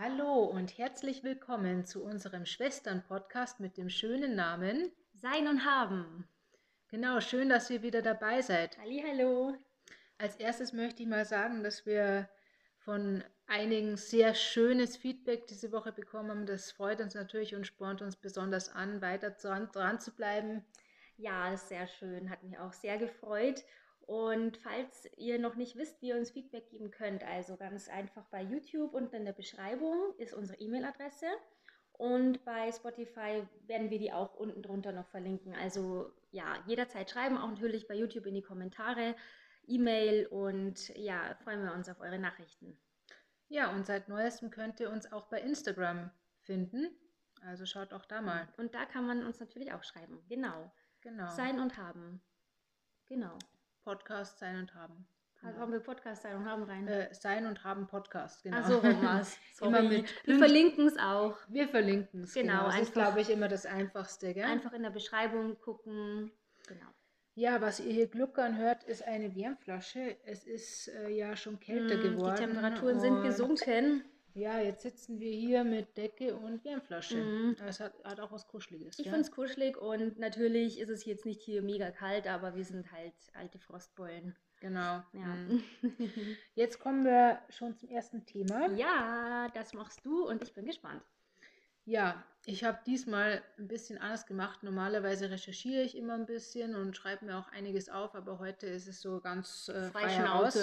Hallo und herzlich willkommen zu unserem Schwestern-Podcast mit dem schönen Namen Sein und Haben. Genau, schön, dass ihr wieder dabei seid. Hallo. Als erstes möchte ich mal sagen, dass wir von einigen sehr schönes Feedback diese Woche bekommen haben. Das freut uns natürlich und spornt uns besonders an, weiter dran, dran zu bleiben. Ja, das ist sehr schön, hat mich auch sehr gefreut. Und falls ihr noch nicht wisst, wie ihr uns Feedback geben könnt, also ganz einfach bei YouTube unten in der Beschreibung ist unsere E-Mail-Adresse. Und bei Spotify werden wir die auch unten drunter noch verlinken. Also ja, jederzeit schreiben, auch natürlich bei YouTube in die Kommentare, E-Mail und ja, freuen wir uns auf eure Nachrichten. Ja, und seit neuestem könnt ihr uns auch bei Instagram finden. Also schaut auch da mal. Und da kann man uns natürlich auch schreiben. Genau. Genau. Sein und haben. Genau. Podcast sein und haben. Also haben wir Podcast sein und haben rein. Äh, sein und haben Podcast, genau. Ach so, war's. Immer mit wir verlinken es auch. Wir verlinken es. Genau, Das ist, glaube ich, immer das Einfachste, gell? Einfach in der Beschreibung gucken. Genau. Ja, was ihr hier gluckern hört, ist eine Wärmflasche. Es ist äh, ja schon kälter Mm, geworden. Die Temperaturen sind gesunken. Ja, jetzt sitzen wir hier mit Decke und Wärmflasche. Mhm. Es hat, hat auch was Kuscheliges. Ich gell? finde es kuschelig und natürlich ist es jetzt nicht hier mega kalt, aber wir sind halt alte Frostbeulen. Genau. Ja. Mhm. Jetzt kommen wir schon zum ersten Thema. ja, das machst du und ich bin gespannt. Ja, ich habe diesmal ein bisschen anders gemacht. Normalerweise recherchiere ich immer ein bisschen und schreibe mir auch einiges auf, aber heute ist es so ganz äh, frei heraus.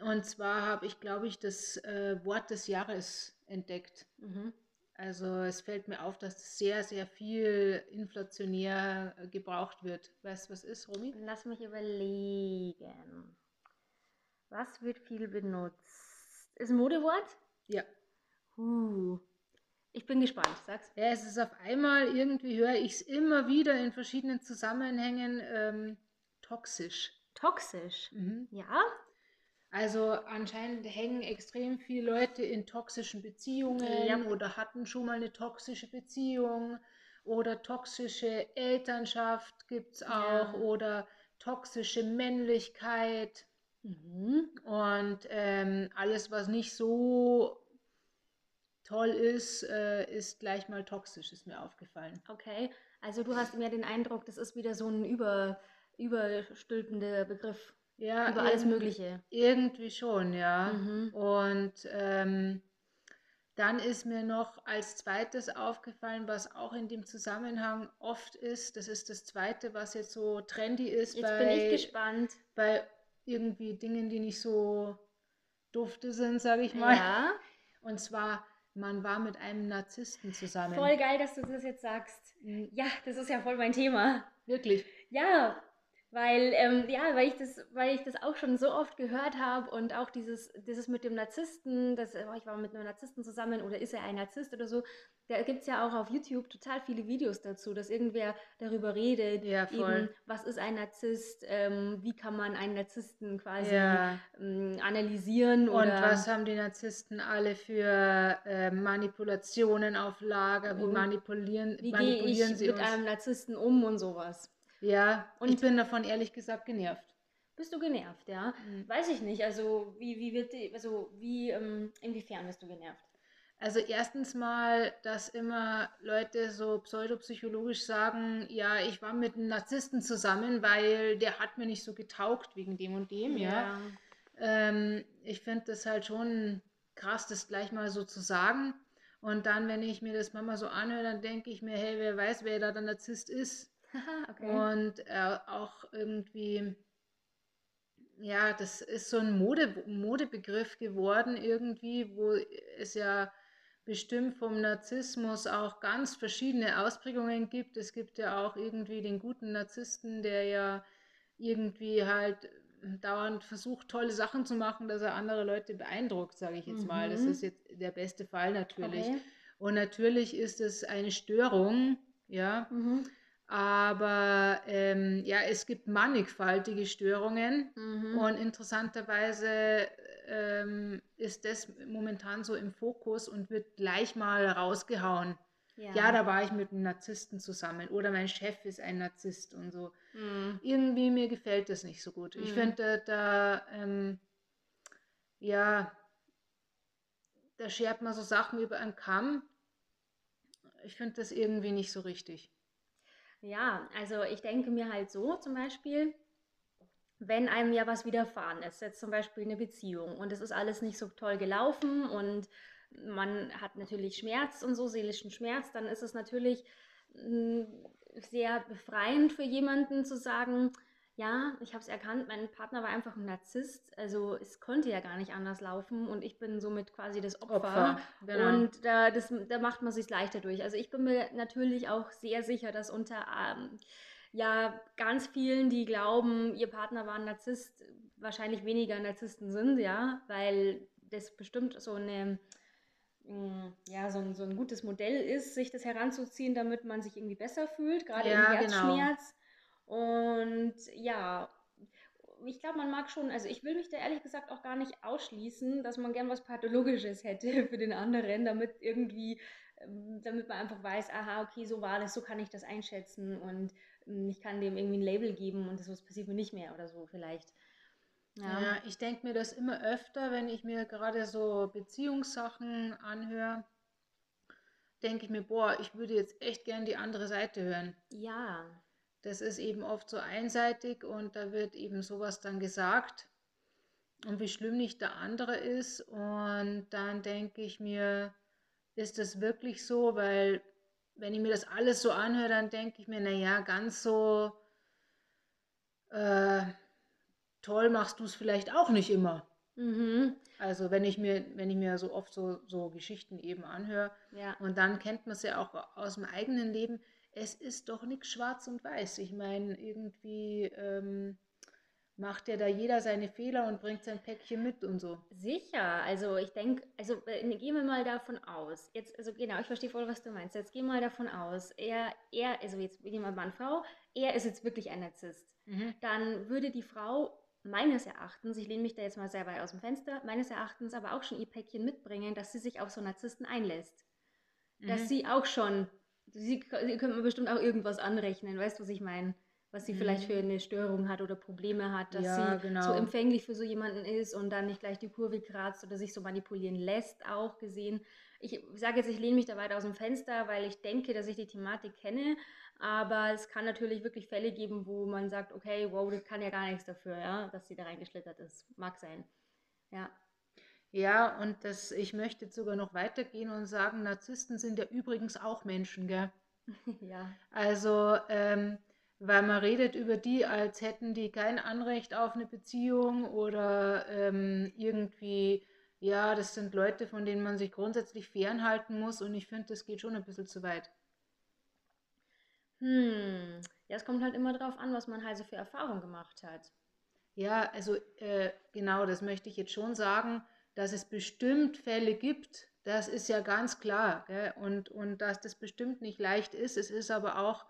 Und zwar habe ich, glaube ich, das äh, Wort des Jahres entdeckt. Mhm. Also es fällt mir auf, dass sehr, sehr viel inflationär äh, gebraucht wird. Weißt du, was ist, Romy? Lass mich überlegen. Was wird viel benutzt? Ist ein Modewort? Ja. Uh. Ich bin gespannt, sag's. Ja, es ist auf einmal, irgendwie höre ich es immer wieder in verschiedenen Zusammenhängen ähm, toxisch. Toxisch. Mhm. Ja? Also anscheinend hängen extrem viele Leute in toxischen Beziehungen Ja. oder hatten schon mal eine toxische Beziehung oder toxische Elternschaft gibt es Ja. auch oder toxische Männlichkeit Mhm. und ähm, alles, was nicht so toll ist, äh, ist gleich mal toxisch, ist mir aufgefallen. Okay. Also du hast mehr den Eindruck, das ist wieder so ein über, überstülpender Begriff. Ja, über alles Mögliche. Irgendwie schon, ja. Mhm. Und ähm, dann ist mir noch als zweites aufgefallen, was auch in dem Zusammenhang oft ist, das ist das zweite, was jetzt so trendy ist Jetzt bei, bin ich gespannt. bei irgendwie Dingen, die nicht so dufte sind, sage ich mal. Ja. Und zwar, man war mit einem Narzissten zusammen. Voll geil, dass du das jetzt sagst. Ja, das ist ja voll mein Thema. Wirklich. Ja, weil, ähm, ja, weil ich das, weil ich das auch schon so oft gehört habe und auch dieses, dieses mit dem Narzissten, das, oh, ich war mit einem Narzissten zusammen oder ist er ein Narzisst oder so, da gibt es ja auch auf YouTube total viele Videos dazu, dass irgendwer darüber redet, Ja, eben, was ist ein Narzisst, ähm, wie kann man einen Narzissten quasi Ja. ähm, analysieren Und was haben die Narzissten alle für äh, Manipulationen auf Lager? Wie Und manipulieren, wie manipulieren ich sie mit uns? einem Narzissten um und sowas. Ja, und ich bin davon ehrlich gesagt genervt. Bist du genervt, ja? Mhm. Weiß ich nicht. Also wie, wie wird die, also wie, ähm, inwiefern bist du genervt? Also erstens mal, dass immer Leute so pseudopsychologisch sagen, ja, ich war mit einem Narzissten zusammen, weil der hat mir nicht so getaugt wegen dem und dem, ja. Ähm, ich finde das halt schon krass, das gleich mal so zu sagen. Und dann, wenn ich mir das manchmal so anhöre, dann denke ich mir, hey, wer weiß, wer da der Narzisst ist. Okay. Und äh, auch irgendwie, ja, das ist so ein Mode, Modebegriff geworden irgendwie, wo es ja bestimmt vom Narzissmus auch ganz verschiedene Ausprägungen gibt. Es gibt ja auch irgendwie den guten Narzissten, der ja irgendwie halt dauernd versucht, tolle Sachen zu machen, dass er andere Leute beeindruckt, sage ich jetzt mal. Das Mhm. ist jetzt der beste Fall natürlich. Okay. Und natürlich ist es eine Störung, ja. Mhm. Aber ähm, ja, es gibt mannigfaltige Störungen Mhm. und interessanterweise ähm, ist das momentan so im Fokus und wird gleich mal rausgehauen. Ja. da war ich mit einem Narzissten zusammen oder mein Chef ist ein Narzisst und so. Mhm. Irgendwie mir gefällt das nicht so gut. Ich Mhm. finde, da, ähm, ja, da schert man so Sachen über einen Kamm. Ich finde das irgendwie nicht so richtig. Ja, also ich denke mir halt so zum Beispiel, wenn einem ja was widerfahren ist, jetzt zum Beispiel eine Beziehung und es ist alles nicht so toll gelaufen und man hat natürlich Schmerz und so, seelischen Schmerz, dann ist es natürlich hm, sehr befreiend für jemanden zu sagen, ja, ich habe es erkannt, mein Partner war einfach ein Narzisst, also es konnte ja gar nicht anders laufen und ich bin somit quasi das Opfer. Opfer genau. Und da, das, da macht man sich leichter durch. Also ich bin mir natürlich auch sehr sicher, dass unter ähm, ja ganz vielen, die glauben, ihr Partner war ein Narzisst, wahrscheinlich weniger Narzissten sind, ja, weil das bestimmt so eine mm, ja, so ein, so ein gutes Modell ist, sich das heranzuziehen, damit man sich irgendwie besser fühlt, gerade ja, im genau. Herzschmerz. Genau. Und ja, ich glaube, man mag schon, also ich will mich da ehrlich gesagt auch gar nicht ausschließen, dass man gern was Pathologisches hätte für den anderen, damit irgendwie, ähm, damit man einfach weiß, aha, okay, so war das, so kann ich das einschätzen und hm, ich kann dem irgendwie ein Label geben und das passiert mir nicht mehr oder so vielleicht. Ja, ja ich denke mir das immer öfter, wenn ich mir gerade so Beziehungssachen anhöre, denke ich mir, boah, ich würde jetzt echt gern die andere Seite hören. Ja. Das ist eben oft so einseitig und da wird eben sowas dann gesagt und wie schlimm nicht der andere ist. Und dann denke ich mir, ist das wirklich so? Weil wenn ich mir das alles so anhöre, dann denke ich mir, naja, ganz so äh, toll machst du es vielleicht auch nicht immer. Mhm. Also wenn ich mir, wenn ich mir so oft so, so Geschichten eben anhöre ja. und dann kennt man es ja auch aus dem eigenen Leben, es ist doch nichts schwarz und weiß. Ich meine, irgendwie ähm, macht ja da jeder seine Fehler und bringt sein Päckchen mit und so. Sicher, also ich denke, also äh, gehen wir mal davon aus, jetzt, also genau, ich verstehe voll, was du meinst, jetzt gehen wir mal davon aus, er, er, also jetzt nehmen wir Mann, Frau, er ist jetzt wirklich ein Narzisst, mhm. dann würde die Frau meines Erachtens, ich lehne mich da jetzt mal sehr weit aus dem Fenster, meines Erachtens aber auch schon ihr Päckchen mitbringen, dass sie sich auf so Narzissten einlässt. Mhm. Dass sie auch schon, sie, sie könnte man bestimmt auch irgendwas anrechnen, weißt du, was ich meine? was sie mhm. vielleicht für eine Störung hat oder Probleme hat, dass ja, sie genau. so empfänglich für so jemanden ist und dann nicht gleich die Kurve kratzt oder sich so manipulieren lässt, auch gesehen. Ich sage jetzt, ich lehne mich da weit aus dem Fenster, weil ich denke, dass ich die Thematik kenne, aber es kann natürlich wirklich Fälle geben, wo man sagt, okay, wow, das kann ja gar nichts dafür, ja, dass sie da reingeschlittert ist. Mag sein. Ja. Ja, und das, ich möchte jetzt sogar noch weitergehen und sagen, Narzissten sind ja übrigens auch Menschen, gell? ja. Also, ähm, weil man redet über die, als hätten die kein Anrecht auf eine Beziehung oder ähm, irgendwie, ja, das sind Leute, von denen man sich grundsätzlich fernhalten muss und ich finde, das geht schon ein bisschen zu weit. Hm, ja, es kommt halt immer darauf an, was man halt so für Erfahrungen gemacht hat. Ja, also äh, genau, das möchte ich jetzt schon sagen, dass es bestimmt Fälle gibt, das ist ja ganz klar. Gell? Und, und dass das bestimmt nicht leicht ist. Es ist aber auch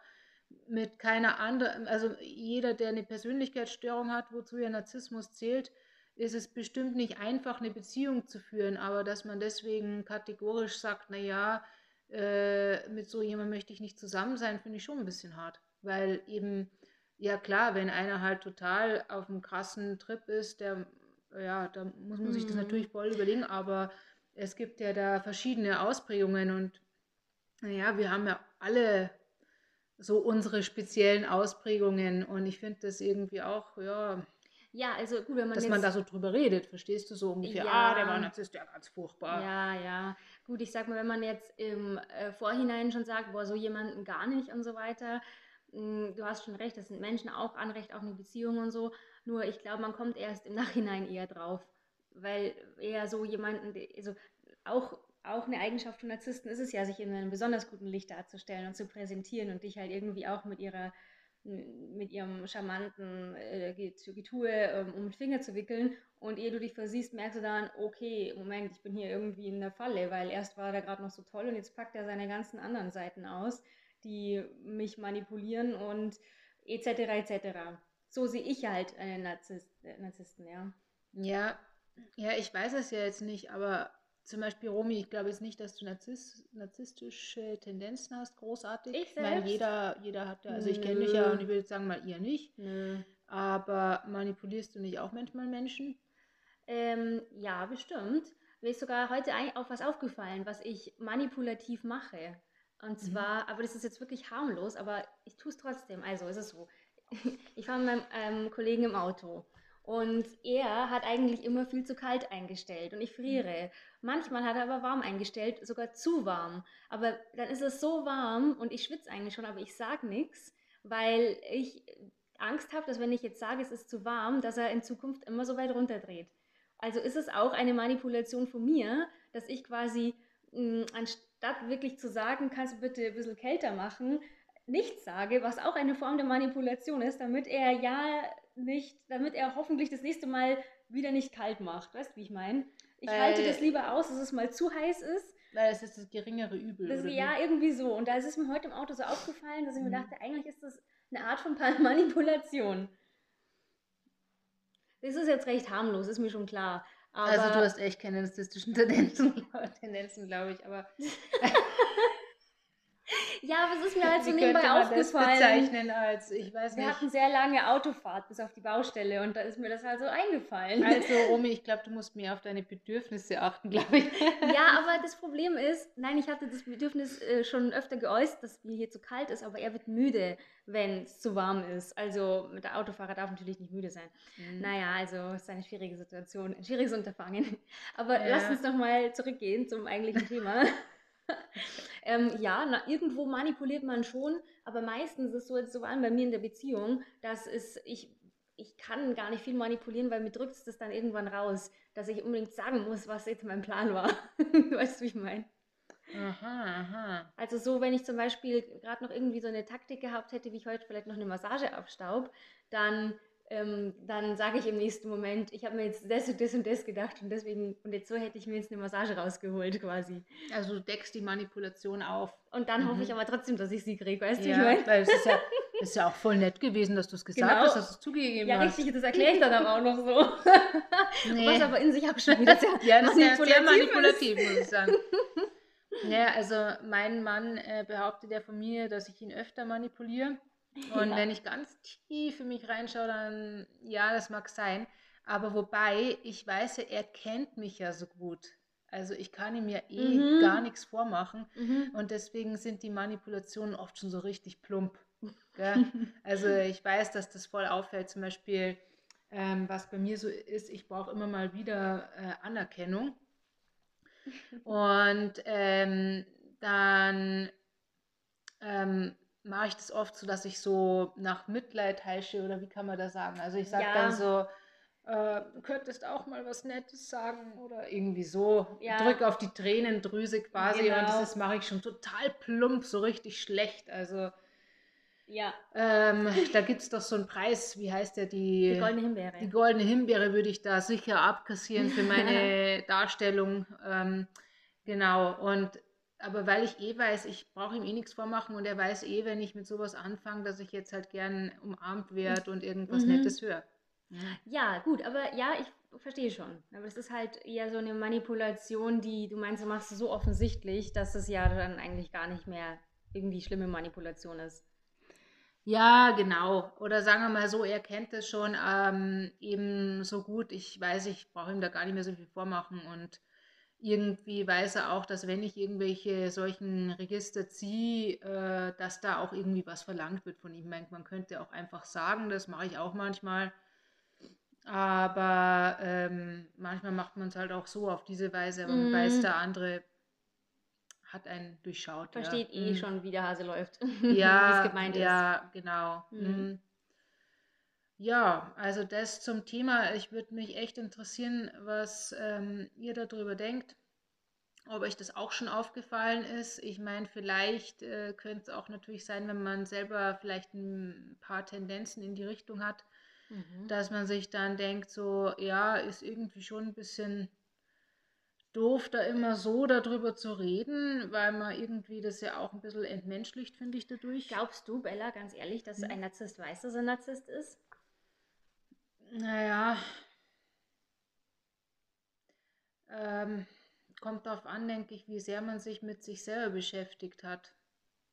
mit keiner anderen, also jeder, der eine Persönlichkeitsstörung hat, wozu ja Narzissmus zählt, ist es bestimmt nicht einfach, eine Beziehung zu führen, aber dass man deswegen kategorisch sagt, naja, äh, mit so jemandem möchte ich nicht zusammen sein, finde ich schon ein bisschen hart. Weil eben, ja klar, wenn einer halt total auf einem krassen Trip ist, der, ja, da muss man sich das mhm. natürlich voll überlegen, aber es gibt ja da verschiedene Ausprägungen und naja, wir haben ja alle so unsere speziellen Ausprägungen. Und ich finde das irgendwie auch, ja. Ja, also gut, wenn man. Dass man da so drüber redet, verstehst du so ungefähr, ja, ah, der war Narzisst, ja, ganz furchtbar. Ja, ja. Gut, ich sag mal, wenn man jetzt im äh, Vorhinein schon sagt, boah, so jemanden gar nicht und so weiter, hm, du hast schon recht, das sind Menschen auch Anrecht auf eine Beziehung und so. Nur ich glaube, man kommt erst im Nachhinein eher drauf. Weil eher so jemanden, also auch auch eine Eigenschaft von Narzissten ist es ja, sich in einem besonders guten Licht darzustellen und zu präsentieren und dich halt irgendwie auch mit ihrer mit ihrem charmanten äh, Getue ähm, um den Finger zu wickeln. Und ehe du dich versiehst, merkst du dann, okay, Moment, ich bin hier irgendwie in der Falle, weil erst war er gerade noch so toll und jetzt packt er seine ganzen anderen Seiten aus, die mich manipulieren und etc. etc. So sehe ich halt einen Narzisst, äh, Narzissten, ja. Ja, ja, ich weiß es ja jetzt nicht, aber zum Beispiel, Romy, ich glaube jetzt nicht, dass du Narziss, narzisstische Tendenzen hast, großartig. Ich, ich meine, jeder, jeder hat ja, also ich kenne dich ja und ich würde jetzt sagen mal ihr nicht. Nö. Aber manipulierst du nicht auch manchmal Menschen? Ähm, ja, bestimmt. mir ist sogar heute auf was aufgefallen, was ich manipulativ mache. Und mhm. zwar, mhm. aber das ist jetzt wirklich harmlos, aber ich tue es trotzdem. Also ist es so. Ich fahre mit meinem ähm, Kollegen im Auto und er hat eigentlich immer viel zu kalt eingestellt und ich friere. Manchmal hat er aber warm eingestellt, sogar zu warm. Aber dann ist es so warm und ich schwitze eigentlich schon, aber ich sage nichts, weil ich Angst habe, dass wenn ich jetzt sage, es ist zu warm, dass er in Zukunft immer so weit runterdreht. Also ist es auch eine Manipulation von mir, dass ich quasi mh, anstatt wirklich zu sagen, kannst du bitte ein bisschen kälter machen, nichts sage, was auch eine Form der Manipulation ist, damit er ja nicht, damit er hoffentlich das nächste Mal wieder nicht kalt macht. Weißt du, wie ich meine? Ich Weil, halte das lieber aus, dass es mal zu heiß ist. Weil es ist das geringere Übel. Das, ja, irgendwie so. Und da ist es mir heute im Auto so aufgefallen, dass ich mhm. mir dachte, eigentlich ist das eine Art von Manipulation. Das ist jetzt recht harmlos, ist mir schon klar. Aber also du hast echt keine narzisstischen Tendenzen, Tendenzen glaube ich, aber Ja, aber es ist mir halt so nebenbei aufgefallen. Bezeichnen als, ich weiß nicht. Wir hatten sehr lange Autofahrt bis auf die Baustelle und da ist mir das halt so eingefallen. Also, Romy, ich glaube, du musst mehr auf deine Bedürfnisse achten, glaube ich. Ja, aber das Problem ist, nein, ich hatte das Bedürfnis äh, schon öfter geäußert, dass mir hier zu kalt ist, aber er wird müde, wenn es zu warm ist. Also, der Autofahrer darf natürlich nicht müde sein. Mhm. Naja, also, es ist eine schwierige Situation, ein schwieriges Unterfangen. Aber ja. lass uns nochmal zurückgehen zum eigentlichen Thema. ähm, ja, na, irgendwo manipuliert man schon, aber meistens ist es so, so allem bei mir in der Beziehung, dass es, ich, ich kann gar nicht viel manipulieren, weil mir drückt es das dann irgendwann raus, dass ich unbedingt sagen muss, was jetzt mein Plan war. weißt du, wie ich meine? Aha, aha. Also so, wenn ich zum Beispiel gerade noch irgendwie so eine Taktik gehabt hätte, wie ich heute vielleicht noch eine Massage abstaub, dann ähm, dann sage ich im nächsten Moment, ich habe mir jetzt das und das und das gedacht und deswegen, und jetzt so hätte ich mir jetzt eine Massage rausgeholt quasi. Also du deckst die Manipulation auf. Und dann mhm. hoffe ich aber trotzdem, dass ich sie kriege, weißt du, ja, ich meine? Weil es ist ja, ist ja auch voll nett gewesen, dass du es gesagt genau. hast, dass du es zugegeben ja, hast. Ja, richtig, das erkläre ich dann aber auch noch so. nee. Was aber in sich auch schon wieder sehr, ja, das manipulativ, sehr manipulativ muss ich sagen. Ja, also mein Mann äh, behauptet ja von mir, dass ich ihn öfter manipuliere. Und ja. wenn ich ganz tief in mich reinschaue, dann ja, das mag sein. Aber wobei, ich weiß ja, er kennt mich ja so gut. Also ich kann ihm ja eh mhm. gar nichts vormachen. Mhm. Und deswegen sind die Manipulationen oft schon so richtig plump. also ich weiß, dass das voll auffällt. Zum Beispiel, ähm, was bei mir so ist, ich brauche immer mal wieder äh, Anerkennung. Und ähm, dann ähm, mache ich das oft so, dass ich so nach Mitleid heische oder wie kann man das sagen? Also ich sage ja. dann so, äh, du könntest auch mal was Nettes sagen oder irgendwie so. Ja. Drück auf die Tränendrüse quasi genau. und das genau. mache ich schon total plump, so richtig schlecht. Also ja. Ähm, da gibt es doch so einen Preis, wie heißt der? Die, die goldene Himbeere. Die goldene Himbeere würde ich da sicher abkassieren für meine Darstellung. Ähm, genau. Und aber weil ich eh weiß, ich brauche ihm eh nichts vormachen und er weiß eh, wenn ich mit sowas anfange, dass ich jetzt halt gern umarmt werde und irgendwas mhm. Nettes höre. Ja. ja, gut, aber ja, ich verstehe schon. Aber es ist halt eher so eine Manipulation, die du meinst, du machst es so offensichtlich, dass es ja dann eigentlich gar nicht mehr irgendwie schlimme Manipulation ist. Ja, genau. Oder sagen wir mal so, er kennt es schon ähm, eben so gut. Ich weiß, ich brauche ihm da gar nicht mehr so viel vormachen und irgendwie weiß er auch, dass wenn ich irgendwelche solchen Register ziehe, äh, dass da auch irgendwie was verlangt wird von ihm. Man könnte auch einfach sagen, das mache ich auch manchmal. Aber ähm, manchmal macht man es halt auch so auf diese Weise, aber man weiß, mhm. der andere hat einen durchschaut. Versteht ja. eh mhm. schon, wie der Hase läuft. Ja, wie es gemeint ja, ist. genau. Mhm. Ja, also das zum Thema. Ich würde mich echt interessieren, was ähm, ihr darüber denkt, ob euch das auch schon aufgefallen ist. Ich meine, vielleicht äh, könnte es auch natürlich sein, wenn man selber vielleicht ein paar Tendenzen in die Richtung hat, mhm. dass man sich dann denkt, so, ja, ist irgendwie schon ein bisschen doof, da immer so darüber zu reden, weil man irgendwie das ja auch ein bisschen entmenschlicht, finde ich, dadurch. Glaubst du, Bella, ganz ehrlich, dass hm. ein Narzisst weiß, dass er ein Narzisst ist? Naja, ähm, kommt darauf an, denke ich, wie sehr man sich mit sich selber beschäftigt hat,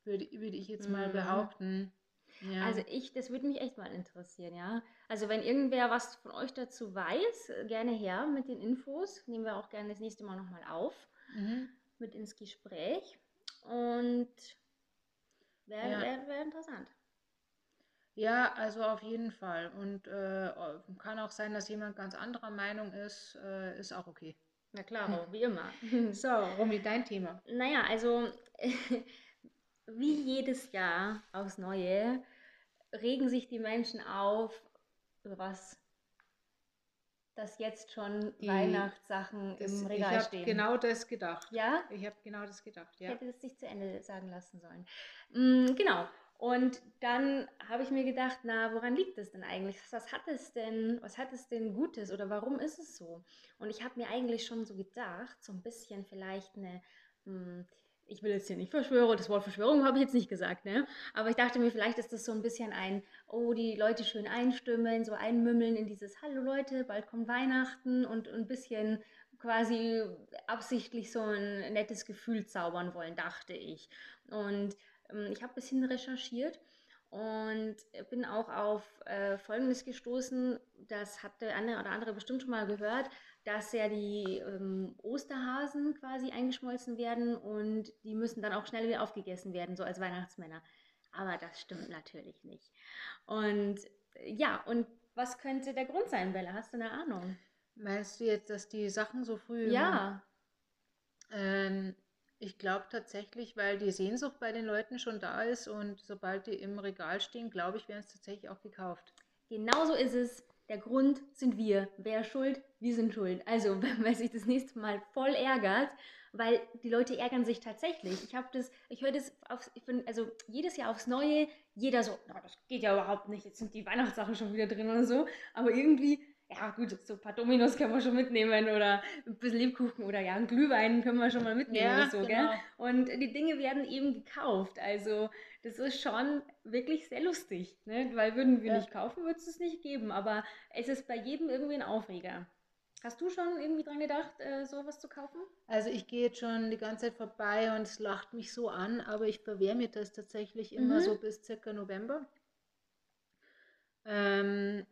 würde, würde ich jetzt mal mhm. behaupten. Ja. Also ich, das würde mich echt mal interessieren, ja. Also wenn irgendwer was von euch dazu weiß, gerne her mit den Infos. Nehmen wir auch gerne das nächste Mal nochmal auf mhm. mit ins Gespräch. Und wäre ja. wär, wär interessant. Ja, also auf jeden Fall. Und äh, kann auch sein, dass jemand ganz anderer Meinung ist, äh, ist auch okay. Na klar, wie immer. So, Romy, dein Thema. Naja, also wie jedes Jahr aufs Neue regen sich die Menschen auf, was dass jetzt schon die, Weihnachtssachen das, im Regal ich stehen. Ich habe genau das gedacht. Ja? Ich habe genau das gedacht, ja. Ich hätte das nicht zu Ende sagen lassen sollen. Mhm, genau. Und dann habe ich mir gedacht, na, woran liegt es denn eigentlich? Was hat es denn, was hat es denn Gutes oder warum ist es so? Und ich habe mir eigentlich schon so gedacht, so ein bisschen vielleicht eine, hm, ich will jetzt hier nicht Verschwörung, das Wort Verschwörung habe ich jetzt nicht gesagt, ne? Aber ich dachte mir, vielleicht ist das so ein bisschen ein, oh, die Leute schön einstimmen, so einmümmeln in dieses Hallo Leute, bald kommt Weihnachten und ein bisschen quasi absichtlich so ein nettes Gefühl zaubern wollen, dachte ich. Und ich habe ein bisschen recherchiert und bin auch auf äh, Folgendes gestoßen, das hat der eine oder andere bestimmt schon mal gehört, dass ja die ähm, Osterhasen quasi eingeschmolzen werden und die müssen dann auch schnell wieder aufgegessen werden, so als Weihnachtsmänner. Aber das stimmt natürlich nicht. Und ja, und was könnte der Grund sein, Bella? Hast du eine Ahnung? Meinst du jetzt, dass die Sachen so früh ja. ähm, ich glaube tatsächlich, weil die Sehnsucht bei den Leuten schon da ist und sobald die im Regal stehen, glaube ich, werden es tatsächlich auch gekauft. Genauso ist es. Der Grund sind wir. Wer schuld? Wir sind schuld. Also, wenn man sich das nächste Mal voll ärgert, weil die Leute ärgern sich tatsächlich. Ich habe das, ich höre das ich find, also jedes Jahr aufs Neue, jeder so, na, das geht ja überhaupt nicht, jetzt sind die Weihnachtssachen schon wieder drin oder so. Aber irgendwie ja gut, so ein paar Dominos können wir schon mitnehmen oder ein bisschen Lebkuchen oder ja, einen Glühwein können wir schon mal mitnehmen ja, oder so, genau. gell? Und die Dinge werden eben gekauft. Also das ist schon wirklich sehr lustig, ne? Weil würden wir ja. nicht kaufen, würde es es nicht geben. Aber es ist bei jedem irgendwie ein Aufreger. Hast du schon irgendwie dran gedacht, äh, sowas zu kaufen? Also ich gehe jetzt schon die ganze Zeit vorbei und es lacht mich so an, aber ich verwehre mir das tatsächlich immer mhm. so bis circa November. Ähm,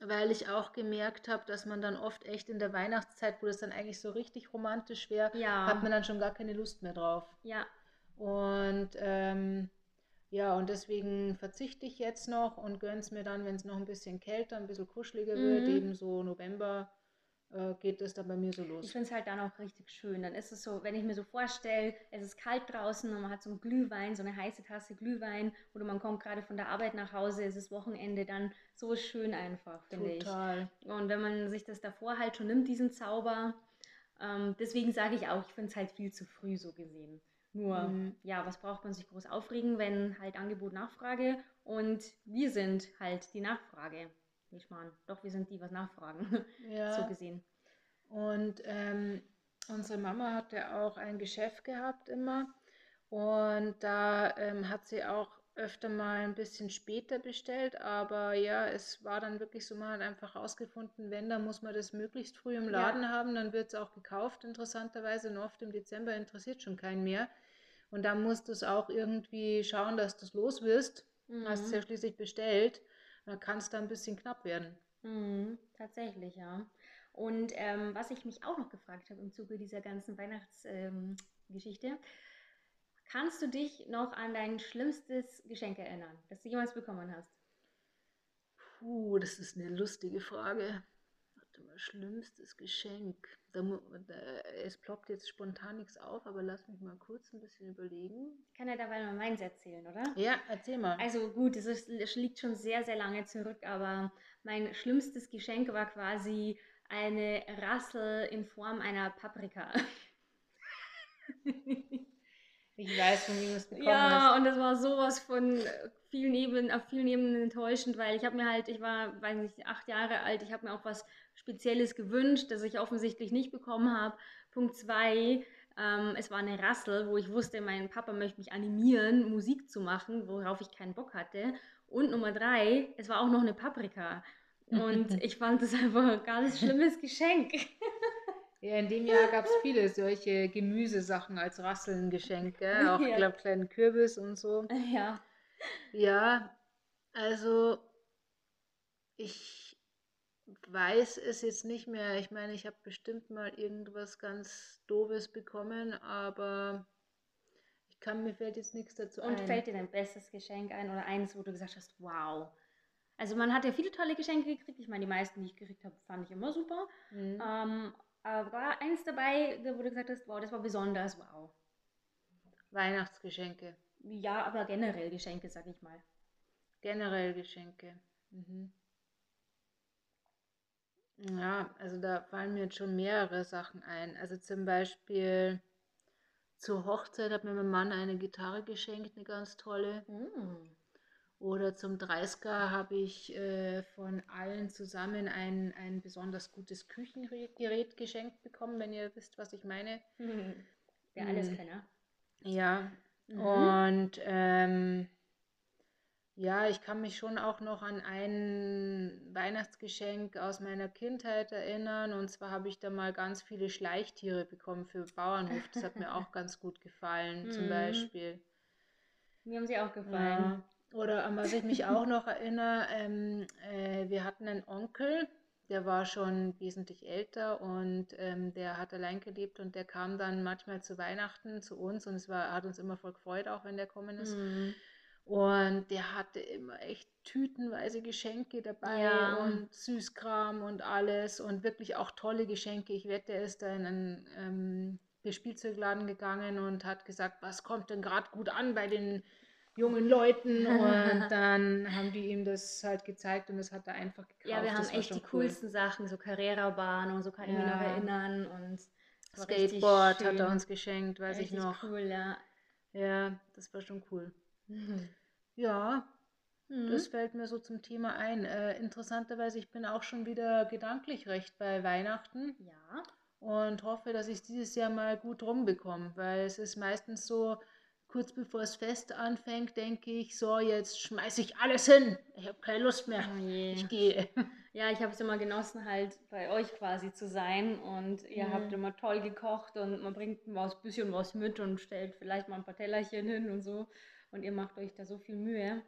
weil ich auch gemerkt habe, dass man dann oft echt in der Weihnachtszeit, wo das dann eigentlich so richtig romantisch wäre, ja. hat man dann schon gar keine Lust mehr drauf. Ja. Und ähm, ja, und deswegen verzichte ich jetzt noch und gönne es mir dann, wenn es noch ein bisschen kälter, ein bisschen kuscheliger mhm. wird, eben so November, äh, geht es dann bei mir so los. Ich finde es halt dann auch richtig schön. Dann ist es so, wenn ich mir so vorstelle, es ist kalt draußen und man hat so ein Glühwein, so eine heiße Tasse Glühwein oder man kommt gerade von der Arbeit nach Hause, es ist Wochenende, dann so schön einfach, finde ich. Total. Und wenn man sich das davor halt schon nimmt, diesen Zauber, ähm, deswegen sage ich auch, ich finde es halt viel zu früh so gesehen. Nur, mhm. ja, was braucht man sich groß aufregen, wenn halt Angebot, Nachfrage und wir sind halt die Nachfrage. Ich meine, doch, wir sind die, was nachfragen. Ja. so gesehen. Und ähm, unsere Mama hatte auch ein Geschäft gehabt immer. Und da ähm, hat sie auch öfter mal ein bisschen später bestellt, aber ja, es war dann wirklich so, man hat einfach rausgefunden, wenn, dann muss man das möglichst früh im Laden ja. haben, dann wird es auch gekauft, interessanterweise, und oft im Dezember interessiert schon keinen mehr. Und dann musst du es auch irgendwie schauen, dass du es los wirst. Mhm. Hast es ja schließlich bestellt. Dann kann es da ein bisschen knapp werden. Mhm, tatsächlich, ja. Und ähm, was ich mich auch noch gefragt habe im Zuge dieser ganzen Weihnachtsgeschichte, ähm, kannst du dich noch an dein schlimmstes Geschenk erinnern, das du jemals bekommen hast? Puh, das ist eine lustige Frage. Schlimmstes Geschenk. Es ploppt jetzt spontan nichts auf, aber lass mich mal kurz ein bisschen überlegen. Ich kann ja dabei mal meins erzählen, oder? Ja, erzähl mal. Also gut, es, es liegt schon sehr, sehr lange zurück, aber mein schlimmstes Geschenk war quasi eine Rassel in Form einer Paprika. ich weiß, von wem es bekommen Ja, hast. und das war sowas von vielen Ebenen, auf vielen Ebenen enttäuschend, weil ich habe mir halt, ich war, weiß nicht, acht Jahre alt, ich habe mir auch was Spezielles gewünscht, das ich offensichtlich nicht bekommen habe. Punkt zwei, ähm, es war eine Rassel, wo ich wusste, mein Papa möchte mich animieren, Musik zu machen, worauf ich keinen Bock hatte. Und Nummer drei, es war auch noch eine Paprika. Und ich fand das einfach ein ganz schlimmes Geschenk. Ja, in dem Jahr gab es viele solche Gemüsesachen als Rasseln Geschenke. Auch, ja. ich glaube, kleinen Kürbis und so. Ja. Ja, Also, ich weiß es jetzt nicht mehr. Ich meine, ich habe bestimmt mal irgendwas ganz Doofes bekommen, aber ich kann mir fällt jetzt nichts dazu Und ein. fällt dir dein bestes Geschenk ein oder eins, wo du gesagt hast, wow. Also man hat ja viele tolle Geschenke gekriegt. Ich meine, die meisten, die ich gekriegt habe, fand ich immer super. Mhm. Ähm, aber war eins dabei, wo du gesagt hast, wow, das war besonders, wow. Weihnachtsgeschenke. Ja, aber generell Geschenke, sag ich mal. Generell Geschenke. Mhm. Ja, also da fallen mir jetzt schon mehrere Sachen ein. Also zum Beispiel zur Hochzeit hat mir mein Mann eine Gitarre geschenkt, eine ganz tolle. Mm. Oder zum 30er habe ich äh, von allen zusammen ein, ein besonders gutes Küchengerät geschenkt bekommen, wenn ihr wisst, was ich meine. Der Mm. Alleskenner. Ja, Mhm. und ähm, ja, ich kann mich schon auch noch an ein Weihnachtsgeschenk aus meiner Kindheit erinnern. Und zwar habe ich da mal ganz viele Schleichtiere bekommen für Bauernhof. Das hat mir auch ganz gut gefallen, zum Mhm. Beispiel. Mir haben sie auch gefallen. Ja. Oder an was ich mich auch noch erinnere, ähm, äh, wir hatten einen Onkel, der war schon wesentlich älter und ähm, der hat allein gelebt und der kam dann manchmal zu Weihnachten zu uns und es war, hat uns immer voll gefreut, auch wenn der gekommen ist. Mm. Und der hatte immer echt tütenweise Geschenke dabei Ja. und Süßkram und alles und wirklich auch tolle Geschenke. Ich wette, er ist da in einen ähm, Spielzeugladen gegangen und hat gesagt, was kommt denn gerade gut an bei den jungen Leuten und dann haben die ihm das halt gezeigt und das hat er einfach gekauft. Ja, wir haben das echt die cool. coolsten Sachen, so Carrera-Bahn und so kann ich mich noch erinnern. Und Skateboard hat er uns geschenkt, weiß ich Richtig noch. cool, ja. Ja, das war schon cool. Mhm. Ja, Mhm. Das fällt mir so zum Thema ein. Äh, interessanterweise, ich bin auch schon wieder gedanklich recht bei Weihnachten Ja. und hoffe, dass ich es dieses Jahr mal gut rumbekomme, weil es ist meistens so, kurz bevor das Fest anfängt, denke ich, so, jetzt schmeiße ich alles hin. Ich habe keine Lust mehr. Oh. Ich gehe. Ja, ich habe es immer genossen, halt bei euch quasi zu sein. Und ihr Mhm. habt immer toll gekocht und man bringt was bisschen was mit und stellt vielleicht mal ein paar Tellerchen hin und so. Und ihr macht euch da so viel Mühe.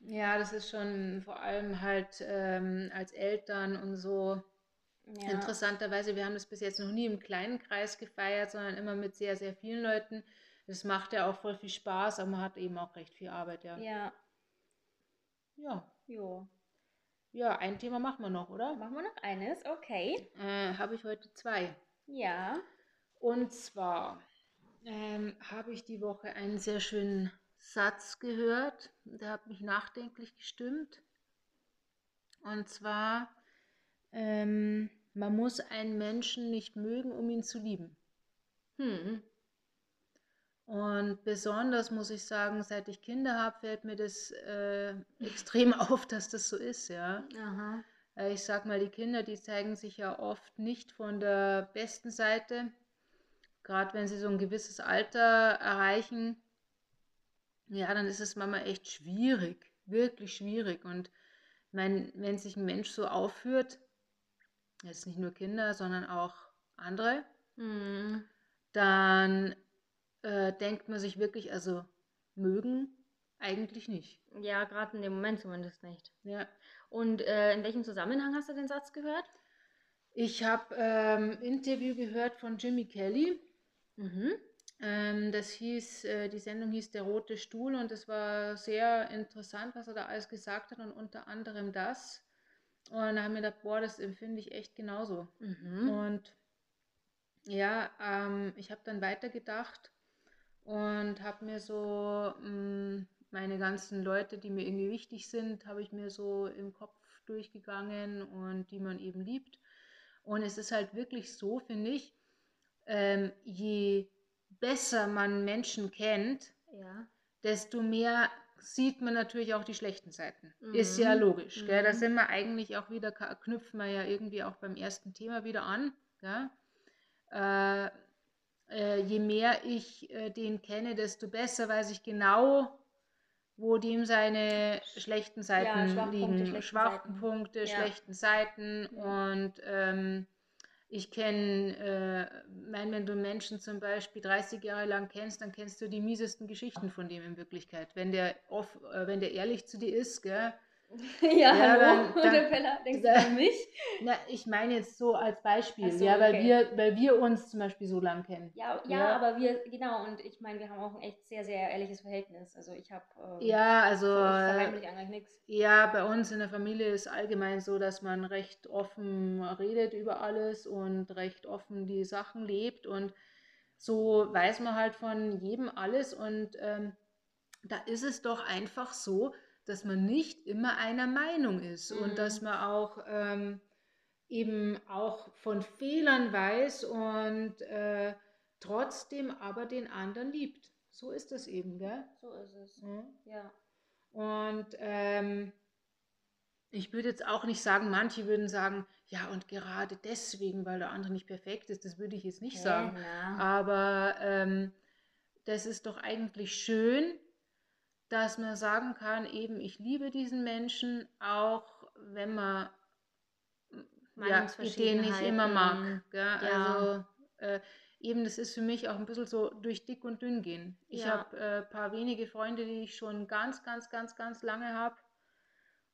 Ja, das ist schon vor allem halt ähm, als Eltern und so Ja. Interessanterweise, wir haben das bis jetzt noch nie im kleinen Kreis gefeiert, sondern immer mit sehr, sehr vielen Leuten. Das macht ja auch voll viel Spaß, aber man hat eben auch recht viel Arbeit, ja. Ja. Ja, Jo. ja ein Thema machen wir noch, oder? Machen wir noch eines? Okay. Äh, habe ich heute zwei. Ja. Und zwar ähm, habe ich die Woche einen sehr schönen Satz gehört, der hat mich nachdenklich gestimmt. Und zwar, ähm, man muss einen Menschen nicht mögen, um ihn zu lieben. Hm. Und besonders muss ich sagen, seit ich Kinder habe, fällt mir das äh, extrem auf, dass das so ist, ja. Aha. Äh, Ich sag mal, die Kinder, die zeigen sich ja oft nicht von der besten Seite, gerade wenn sie so ein gewisses Alter erreichen. Ja, dann ist es manchmal echt schwierig, wirklich schwierig. Und ich meine, wenn sich ein Mensch so aufführt, jetzt nicht nur Kinder, sondern auch andere, Hm. dann äh, denkt man sich wirklich, also mögen eigentlich nicht. Ja, gerade in dem Moment zumindest nicht. Ja. Und äh, in welchem Zusammenhang hast du den Satz gehört? Ich habe ähm, Interview gehört von Jimmy Kelly. Mhm. Ähm, das hieß, äh, die Sendung hieß Der rote Stuhl und es war sehr interessant, was er da alles gesagt hat und unter anderem das. Und da haben wir gedacht, boah, das empfinde ich echt genauso. Mhm. Und ja, ähm, ich habe dann weitergedacht und habe mir so mh, meine ganzen Leute, die mir irgendwie wichtig sind, habe ich mir so im Kopf durchgegangen und die man eben liebt. Und es ist halt wirklich so, finde ich, ähm, je besser man Menschen kennt, Ja. desto mehr sieht man natürlich auch die schlechten Seiten. Ist ja Mhm. logisch. Gell? Da Mhm. sind wir eigentlich auch wieder, knüpfen wir ja irgendwie auch beim ersten Thema wieder an. Gell? Äh, äh, je mehr ich äh, den kenne, desto besser weiß ich genau, wo dem seine schlechten Seiten Schwachpunkte, liegen. schlechten Schwachpunkte, Seiten. Ja. schlechten Seiten. Ja. Und ähm, ich kenne, äh, mein, wenn du Menschen zum Beispiel 30 Jahre lang kennst, dann kennst du die miesesten Geschichten von dem in Wirklichkeit. Wenn der, off, äh, wenn der ehrlich zu dir ist, gell, ja, ja, hallo, dann, dann, der Bella, denkst du an mich? Na, ich meine jetzt so als Beispiel, so, ja, weil, okay. wir, weil wir uns zum Beispiel so lang kennen. Ja, ja, ja, aber wir, genau, und ich meine, wir haben auch ein echt sehr, sehr ehrliches Verhältnis. Also ich habe. Ähm, ja, also. Ich verheimliche eigentlich nichts. Ja, bei uns in der Familie ist allgemein so, dass man recht offen redet über alles und recht offen die Sachen lebt und so weiß man halt von jedem alles und ähm, da ist es doch einfach so, dass man nicht immer einer Meinung ist mhm. und dass man auch ähm, eben auch von Fehlern weiß und äh, trotzdem aber den anderen liebt. So ist das eben, gell? So ist es. Mhm. Ja. Und ähm, ich würde jetzt auch nicht sagen, manche würden sagen, ja, und gerade deswegen, weil der andere nicht perfekt ist, das würde ich jetzt nicht ja, sagen. Ja. Aber ähm, das ist doch eigentlich schön, dass man sagen kann, eben, ich liebe diesen Menschen, auch wenn man ja, Ideen nicht immer mag. Ja, ja. Also äh, eben, das ist für mich auch ein bisschen so durch dick und dünn gehen. Ich ja. habe ein äh, paar wenige Freunde, die ich schon ganz, ganz, ganz, ganz lange habe.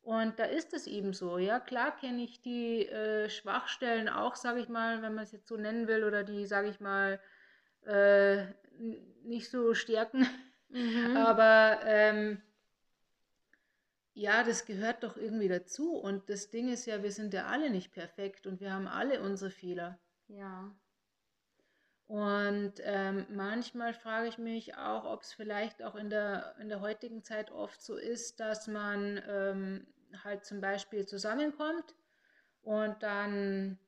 Und da ist es eben so. Ja, klar kenne ich die äh, Schwachstellen auch, sage ich mal, wenn man es jetzt so nennen will, oder die, sage ich mal, äh, nicht so Stärken. Mhm. Aber ähm, ja, das gehört doch irgendwie dazu. Und das Ding ist ja, wir sind ja alle nicht perfekt und wir haben alle unsere Fehler. Ja. Und ähm, manchmal frage ich mich auch, ob es vielleicht auch in der, in der heutigen Zeit oft so ist, dass man ähm, halt zum Beispiel zusammenkommt und dann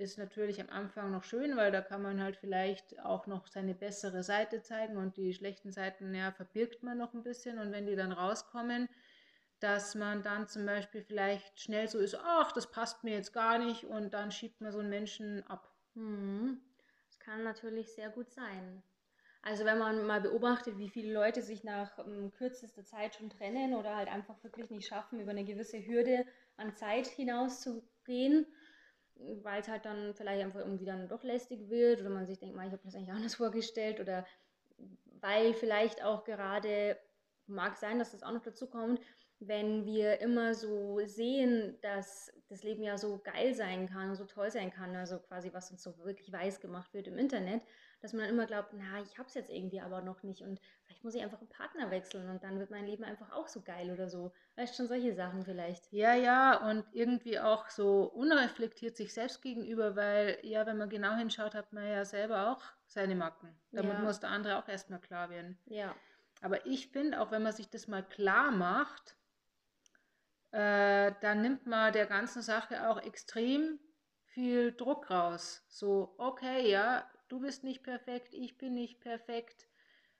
ist natürlich am Anfang noch schön, weil da kann man halt vielleicht auch noch seine bessere Seite zeigen und die schlechten Seiten, ja, verbirgt man noch ein bisschen und wenn die dann rauskommen, dass man dann zum Beispiel vielleicht schnell so ist, ach, das passt mir jetzt gar nicht und dann schiebt man so einen Menschen ab. Hm. Das kann natürlich sehr gut sein. Also wenn man mal beobachtet, wie viele Leute sich nach um, ähm, kürzester Zeit schon trennen oder halt einfach wirklich nicht schaffen, über eine gewisse Hürde an Zeit hinaus zu gehen, weil es halt dann vielleicht einfach irgendwie dann doch lästig wird oder man sich denkt, ich habe das eigentlich anders vorgestellt oder weil vielleicht auch gerade, mag sein, dass das auch noch dazu kommt, wenn wir immer so sehen, dass das Leben ja so geil sein kann, so toll sein kann, also quasi was uns so wirklich weiß gemacht wird im Internet, dass man dann immer glaubt, na, ich habe es jetzt irgendwie aber noch nicht und vielleicht muss ich einfach einen Partner wechseln und dann wird mein Leben einfach auch so geil oder so. Weißt schon solche Sachen vielleicht. Ja, ja, und irgendwie auch so unreflektiert sich selbst gegenüber, weil ja, wenn man genau hinschaut, hat man ja selber auch seine Macken. Damit ja. muss der andere auch erstmal klar werden. Ja. Aber ich finde, auch wenn man sich das mal klar macht, äh, dann nimmt man der ganzen Sache auch extrem viel Druck raus. So, okay, ja, du bist nicht perfekt, ich bin nicht perfekt.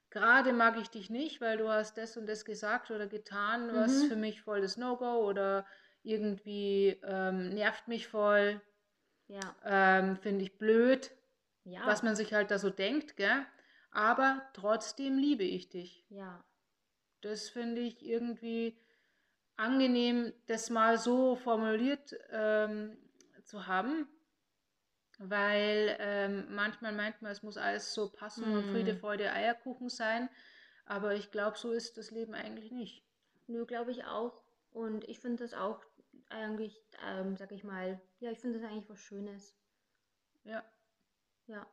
Gerade mag ich dich nicht, weil du hast das und das gesagt oder getan, was mhm. für mich voll das No-Go oder irgendwie ähm, nervt mich voll. Ja. Ähm, Finde ich blöd, ja. was man sich halt da so denkt, gell? Aber trotzdem liebe ich dich. Ja. Das finde ich irgendwie angenehm, das mal so formuliert ähm, zu haben weil ähm, manchmal meint man, es muss alles so passen mm. und Friede, mhm. Freude, Eierkuchen sein. Aber ich glaube, so ist das Leben eigentlich nicht. Nö, glaube ich auch. Und ich finde das auch eigentlich, ähm, sag ich mal, ja, ich finde das eigentlich was Schönes. Ja. Ja.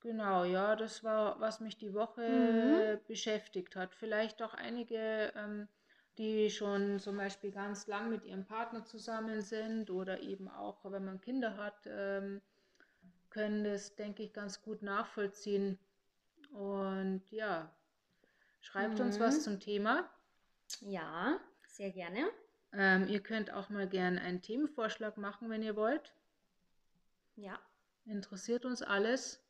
Genau, ja, das war, was mich die Woche mhm. beschäftigt hat. Vielleicht auch einige ähm, die schon zum Beispiel ganz lang mit ihrem Partner zusammen sind oder eben auch, wenn man Kinder hat, ähm, können das, denke ich, ganz gut nachvollziehen. Und ja, schreibt mhm. uns was zum Thema. Ja, sehr gerne. Ähm, ihr könnt auch mal gerne einen Themenvorschlag machen, wenn ihr wollt. Ja. Interessiert uns alles.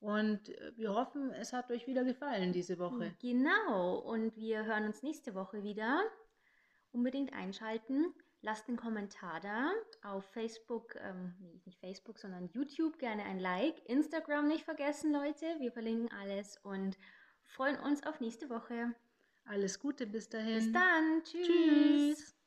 Und äh, wir hoffen, es hat euch wieder gefallen diese Woche. Genau. Und wir hören uns nächste Woche wieder. Unbedingt einschalten. Lasst einen Kommentar da. Auf Facebook, ähm, nicht Facebook, sondern YouTube gerne ein Like. Instagram nicht vergessen, Leute. Wir verlinken alles und freuen uns auf nächste Woche. Alles Gute bis dahin. Bis dann. Tschüss. Tschüss.